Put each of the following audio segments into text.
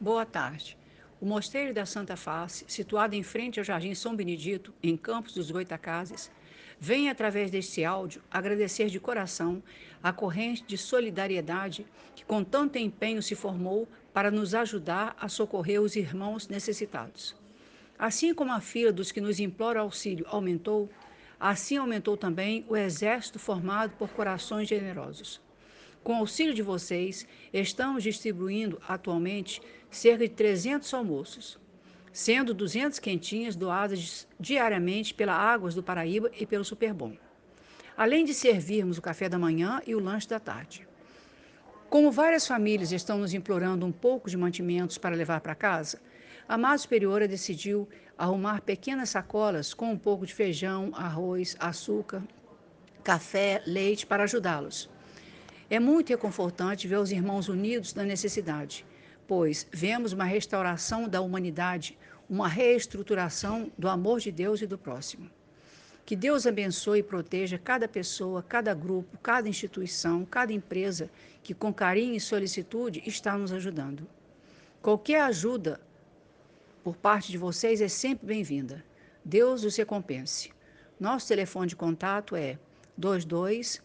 Boa tarde. O Mosteiro da Santa Face, situado em frente ao Jardim São Benedito, em Campos dos Goitacazes, vem, através deste áudio, agradecer de coração a corrente de solidariedade que com tanto empenho se formou para nos ajudar a socorrer os irmãos necessitados. Assim como a fila dos que nos imploram auxílio aumentou, assim aumentou também o exército formado por corações generosos. Com auxílio de vocês, estamos distribuindo atualmente cerca de 300 almoços, sendo 200 quentinhas doadas diariamente pela Águas do Paraíba e pelo Superbom. Além de servirmos o café da manhã e o lanche da tarde. Como várias famílias estão nos implorando um pouco de mantimentos para levar para casa, a Mãe Superiora decidiu arrumar pequenas sacolas com um pouco de feijão, arroz, açúcar, café, leite para ajudá-los. É muito reconfortante ver os irmãos unidos na necessidade, pois vemos uma restauração da humanidade, uma reestruturação do amor de Deus e do próximo. Que Deus abençoe e proteja cada pessoa, cada grupo, cada instituição, cada empresa que com carinho e solicitude está nos ajudando. Qualquer ajuda por parte de vocês é sempre bem-vinda. Deus os recompense. Nosso telefone de contato é 22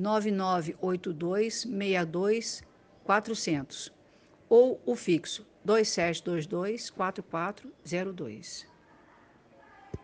9982 62 400 ou o fixo 2722 4402.